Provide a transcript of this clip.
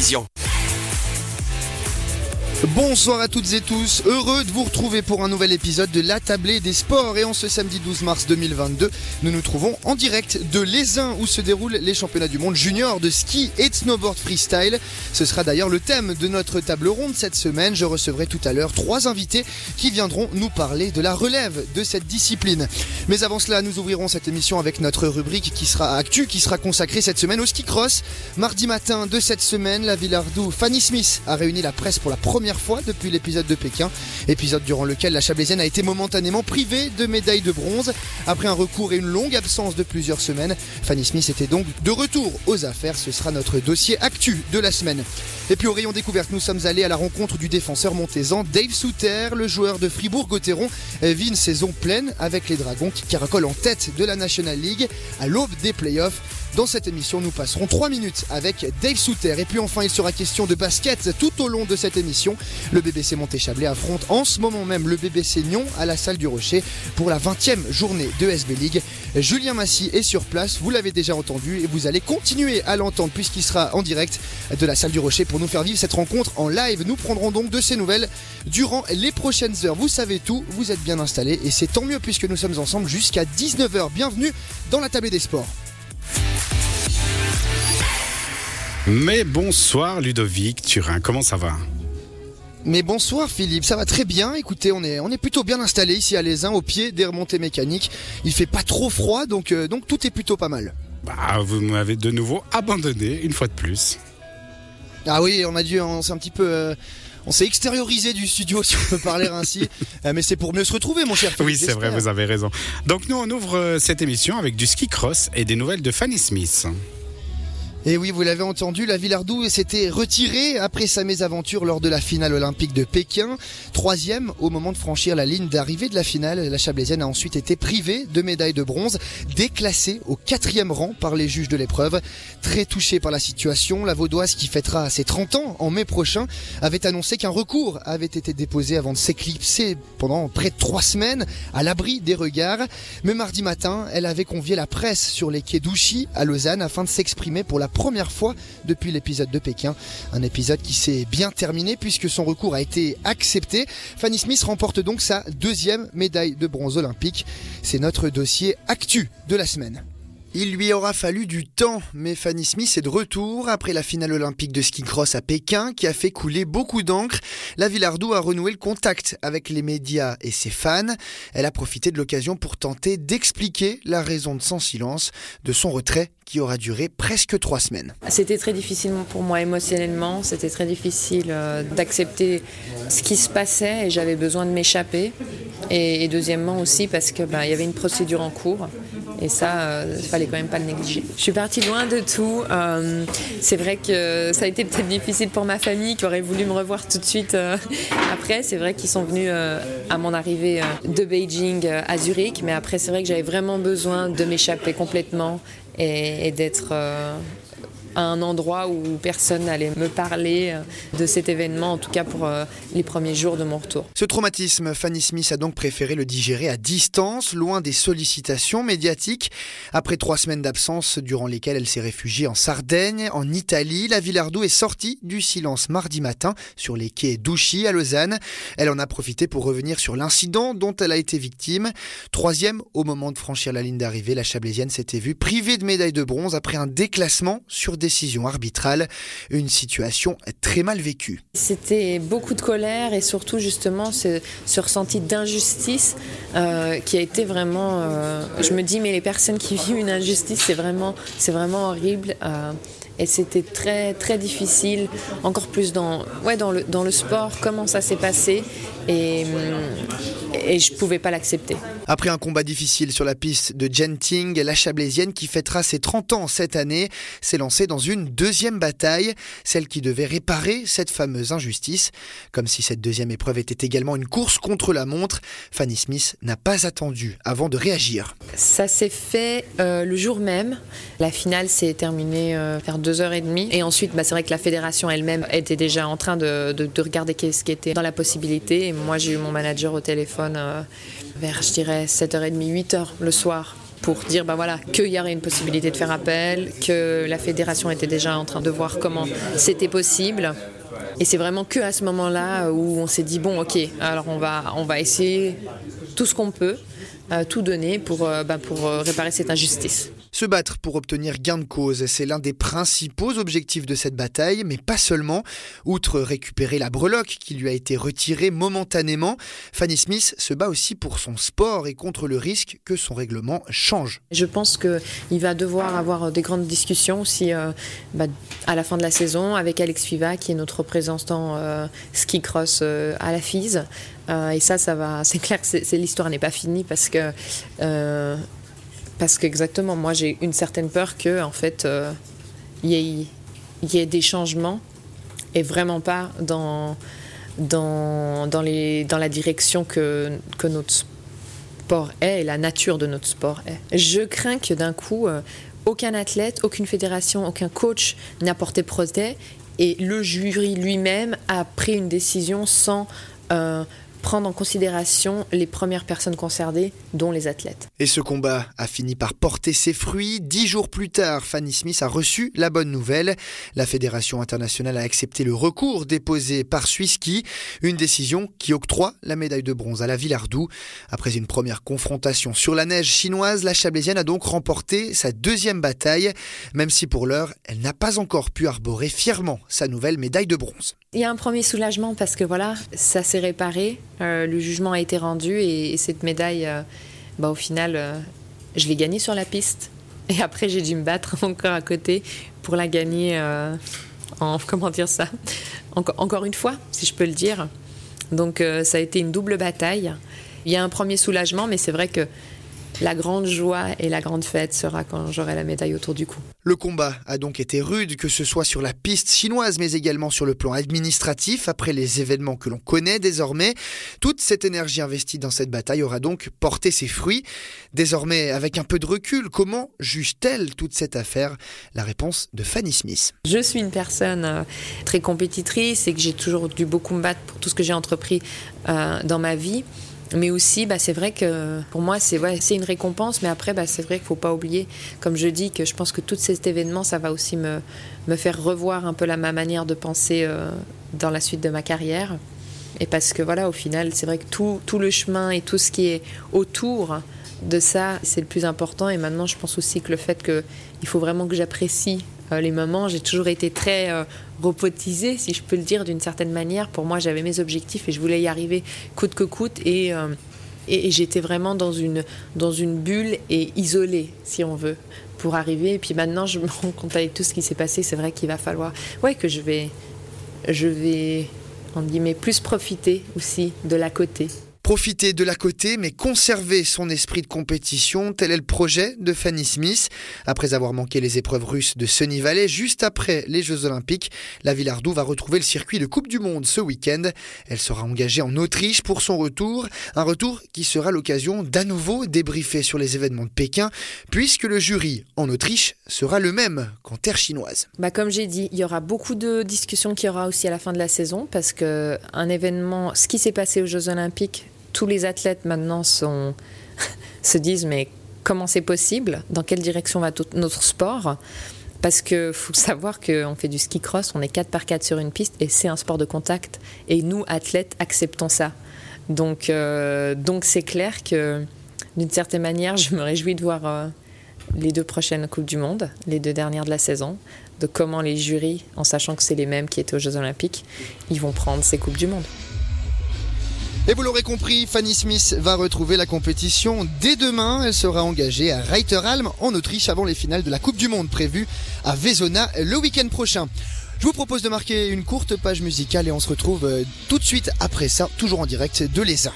télévision. Bonsoir à toutes et tous, heureux de vous retrouver pour un nouvel épisode de La Tablée des Sports et en ce samedi 12 mars 2022, nous nous trouvons en direct de l'Aisin où se déroulent les championnats du monde junior de ski et de snowboard freestyle. Ce sera d'ailleurs le thème de notre table ronde cette semaine. Je recevrai tout à l'heure trois invités qui viendront nous parler de la relève de cette discipline. Mais avant cela, nous ouvrirons cette émission avec notre rubrique qui sera actu, qui sera consacrée cette semaine au ski cross. Mardi matin de cette semaine, la Villardou Fanny Smith a réuni la presse pour la première fois depuis l'épisode de Pékin, épisode durant lequel la Chablaisienne a été momentanément privée de médaille de bronze. Après un recours et une longue absence de plusieurs semaines, Fanny Smith était donc de retour aux affaires. Ce sera notre dossier actu de la semaine. Et puis au rayon découverte, nous sommes allés à la rencontre du défenseur montaisan Dave Souter, le joueur de Fribourg-Gotteron, vit une saison pleine avec les Dragons qui caracolent en tête de la National League à l'aube des playoffs. Dans cette émission, nous passerons 3 minutes avec Dave Souter. Et puis enfin, il sera question de basket tout au long de cette émission. Le BBC Montéchablais affronte en ce moment même le BBC Nyon à la salle du Rocher pour la 20e journée de SB League. Julien Massy est sur place, vous l'avez déjà entendu et vous allez continuer à l'entendre puisqu'il sera en direct de la salle du Rocher pour nous faire vivre cette rencontre en live. Nous prendrons donc de ces nouvelles durant les prochaines heures. Vous savez tout, vous êtes bien installés et c'est tant mieux puisque nous sommes ensemble jusqu'à 19h. Bienvenue dans la table des sports. Mais bonsoir Ludovic Turin, comment ça va? Mais bonsoir Philippe, ça va très bien. Écoutez, on est, on est plutôt bien installé ici à Les au pied des remontées mécaniques. Il fait pas trop froid, donc, euh, donc tout est plutôt pas mal. Bah, vous m'avez de nouveau abandonné une fois de plus. Ah oui, on a dû, on s'est un petit peu, euh, on s'est extériorisé du studio si on peut parler ainsi, euh, mais c'est pour mieux se retrouver, mon cher. Philippe, oui, c'est vrai, vous avez raison. Donc nous, on ouvre cette émission avec du ski cross et des nouvelles de Fanny Smith. Et oui, vous l'avez entendu, la Villardou s'était retirée après sa mésaventure lors de la finale olympique de Pékin. Troisième au moment de franchir la ligne d'arrivée de la finale, la Chablaisienne a ensuite été privée de médaille de bronze, déclassée au quatrième rang par les juges de l'épreuve. Très touchée par la situation, la Vaudoise qui fêtera ses 30 ans en mai prochain avait annoncé qu'un recours avait été déposé avant de s'éclipser pendant près de trois semaines à l'abri des regards. Mais mardi matin, elle avait convié la presse sur les quais d'Ouchy à Lausanne afin de s'exprimer pour la première fois depuis l'épisode de Pékin. Un épisode qui s'est bien terminé puisque son recours a été accepté. Fanny Smith remporte donc sa deuxième médaille de bronze olympique. C'est notre dossier actu de la semaine. Il lui aura fallu du temps, mais Fanny Smith est de retour après la finale olympique de ski cross à Pékin qui a fait couler beaucoup d'encre. La Villardou a renoué le contact avec les médias et ses fans. Elle a profité de l'occasion pour tenter d'expliquer la raison de son silence, de son retrait qui aura duré presque trois semaines. C'était très difficile pour moi émotionnellement, c'était très difficile euh, d'accepter ce qui se passait et j'avais besoin de m'échapper. Et, deuxièmement aussi parce qu'il ben, y avait une procédure en cours et ça, il euh, fallait quand même pas le négliger. Je suis partie loin de tout. Euh, c'est vrai que ça a été peut-être difficile pour ma famille qui aurait voulu me revoir tout de suite après. C'est vrai qu'ils sont venus à mon arrivée de Beijing à Zurich, mais après c'est vrai que j'avais vraiment besoin de m'échapper complètement et, d'être euh, à un endroit où personne n'allait me parler euh, de cet événement, en tout cas pour euh, les premiers jours de mon retour. Ce traumatisme, Fanny Smith a donc préféré le digérer à distance, loin des sollicitations médiatiques. Après trois semaines d'absence durant lesquelles elle s'est réfugiée en Sardaigne, en Italie, la Villardou est sortie du silence mardi matin sur les quais d'Ouchy à Lausanne. Elle en a profité pour revenir sur l'incident dont elle a été victime. Troisième, au moment de franchir la ligne d'arrivée, la Chablaisienne s'était vue privée de médaille de bronze après un déclassement sur décision arbitrale, une situation très mal vécue. C'était beaucoup de colère et surtout justement ce, ressenti d'injustice euh, qui a été vraiment... Euh, je me dis mais les personnes qui vivent une injustice c'est vraiment, vraiment horrible. Euh, et c'était très très difficile, encore plus dans, ouais, dans, le, dans le sport, comment ça s'est passé et, et je ne pouvais pas l'accepter. Après un combat difficile sur la piste de Genting, la Chablaisienne qui fêtera ses 30 ans cette année s'est lancée dans une deuxième bataille, celle qui devait réparer cette fameuse injustice. Comme si cette deuxième épreuve était également une course contre la montre, Fanny Smith n'a pas attendu avant de réagir. Ça s'est fait euh, le jour même. La finale s'est terminée euh, vers 2h30. Et ensuite, bah, c'est vrai que la fédération elle-même était déjà en train de, regarder ce qui était dans la possibilité. Et moi, j'ai eu mon manager au téléphone euh, vers, je dirais, 7h30, 8h le soir pour dire bah voilà qu'il y aurait une possibilité de faire appel, que la fédération était déjà en train de voir comment c'était possible. Et c'est vraiment que à ce moment-là où on s'est dit bon ok alors on va essayer tout ce qu'on peut, euh, tout donner pour, bah, pour réparer cette injustice. Se battre pour obtenir gain de cause, c'est l'un des principaux objectifs de cette bataille, mais pas seulement. Outre récupérer la breloque qui lui a été retirée momentanément, Fanny Smith se bat aussi pour son sport et contre le risque que son règlement change. Je pense qu'il va devoir avoir des grandes discussions aussi bah, à la fin de la saison avec Alex Fiva, qui est notre représentant ski cross à la FISE. et ça, ça va. C'est clair que l'histoire n'est pas finie parce que parce qu'exactement, moi j'ai une certaine peur que en fait euh, il y, ait des changements et vraiment pas dans, dans, dans, les, dans la direction que, que notre sport est et la nature de notre sport est. Je crains que d'un coup, euh, aucun athlète, aucune fédération, aucun coach n'a porté procès et le jury lui-même a pris une décision sans euh, prendre en considération les premières personnes concernées, dont les athlètes. Et ce combat a fini par porter ses fruits. Dix jours plus tard, Fanny Smith a reçu la bonne nouvelle. La Fédération internationale a accepté le recours déposé par Swisski, une décision qui octroie la médaille de bronze à la Villardou. Après une première confrontation sur la neige chinoise, la Chablaisienne a donc remporté sa deuxième bataille, même si pour l'heure, elle n'a pas encore pu arborer fièrement sa nouvelle médaille de bronze. Il y a un premier soulagement parce que voilà, ça s'est réparé, euh, le jugement a été rendu et, cette médaille, euh, bah, au final, euh, je l'ai gagnée sur la piste. Et après, j'ai dû me battre encore à côté pour la gagner en, comment dire ça, encore une fois, si je peux le dire. Donc ça a été une double bataille. Il y a un premier soulagement, mais c'est vrai que la grande joie et la grande fête sera quand j'aurai la médaille autour du cou. Le combat a donc été rude, que ce soit sur la piste chinoise, mais également sur le plan administratif, après les événements que l'on connaît désormais. Toute cette énergie investie dans cette bataille aura donc porté ses fruits. Désormais, avec un peu de recul, comment juge-t-elle toute cette affaire? La réponse de Fanny Smith. Je suis une personne euh, très compétitrice et que j'ai toujours dû beaucoup me battre pour tout ce que j'ai entrepris euh, dans ma vie. Mais aussi, bah, c'est vrai que pour moi, c'est ouais, une récompense. Mais après, bah, c'est vrai qu'il ne faut pas oublier, comme je dis, que je pense que tout cet événement, ça va aussi me, me faire revoir un peu la, ma manière de penser euh, dans la suite de ma carrière. Et parce que voilà, au final, c'est vrai que tout, tout le chemin et tout ce qui est autour de ça, c'est le plus important. Et maintenant, je pense aussi que le fait qu'il faut vraiment que j'apprécie les moments. J'ai toujours été très euh, robotisée, si je peux le dire d'une certaine manière. Pour moi, j'avais mes objectifs et je voulais y arriver coûte que coûte. Et, euh, et, j'étais vraiment dans une, dans une bulle et isolée, si on veut, pour arriver. Et puis maintenant, je me rends compte avec tout ce qui s'est passé, c'est vrai qu'il va falloir ouais, que je vais, je vais, en guillemets, plus profiter aussi de la côté. Profiter de la côté, mais conserver son esprit de compétition, tel est le projet de Fanny Smith. Après avoir manqué les épreuves russes de Sunny Valley, juste après les Jeux Olympiques, la Villardou va retrouver le circuit de Coupe du Monde ce week-end. Elle sera engagée en Autriche pour son retour, un retour qui sera l'occasion d'à nouveau débriefer sur les événements de Pékin, puisque le jury en Autriche sera le même qu'en terre chinoise. Bah comme j'ai dit, il y aura beaucoup de discussions qui y aura aussi à la fin de la saison, parce que un événement, ce qui s'est passé aux Jeux Olympiques, tous les athlètes maintenant se disent mais comment c'est possible? Dans quelle direction va notre sport? Parce qu'il faut savoir qu'on fait du ski cross, on est 4 par 4 sur une piste et c'est un sport de contact. Et nous, athlètes, acceptons ça. Donc euh, c'est clair que d'une certaine manière, je me réjouis de voir euh, les deux prochaines Coupes du Monde, les deux dernières de la saison, de comment les jurys, en sachant que c'est les mêmes qui étaient aux Jeux Olympiques, ils vont prendre ces Coupes du Monde. Et vous l'aurez compris, Fanny Smith va retrouver la compétition dès demain. Elle sera engagée à Reiteralm en Autriche avant les finales de la Coupe du Monde prévue à Vezona le week-end prochain. Je vous propose de marquer une courte page musicale et on se retrouve euh, tout de suite après ça, toujours en direct de l'ESA.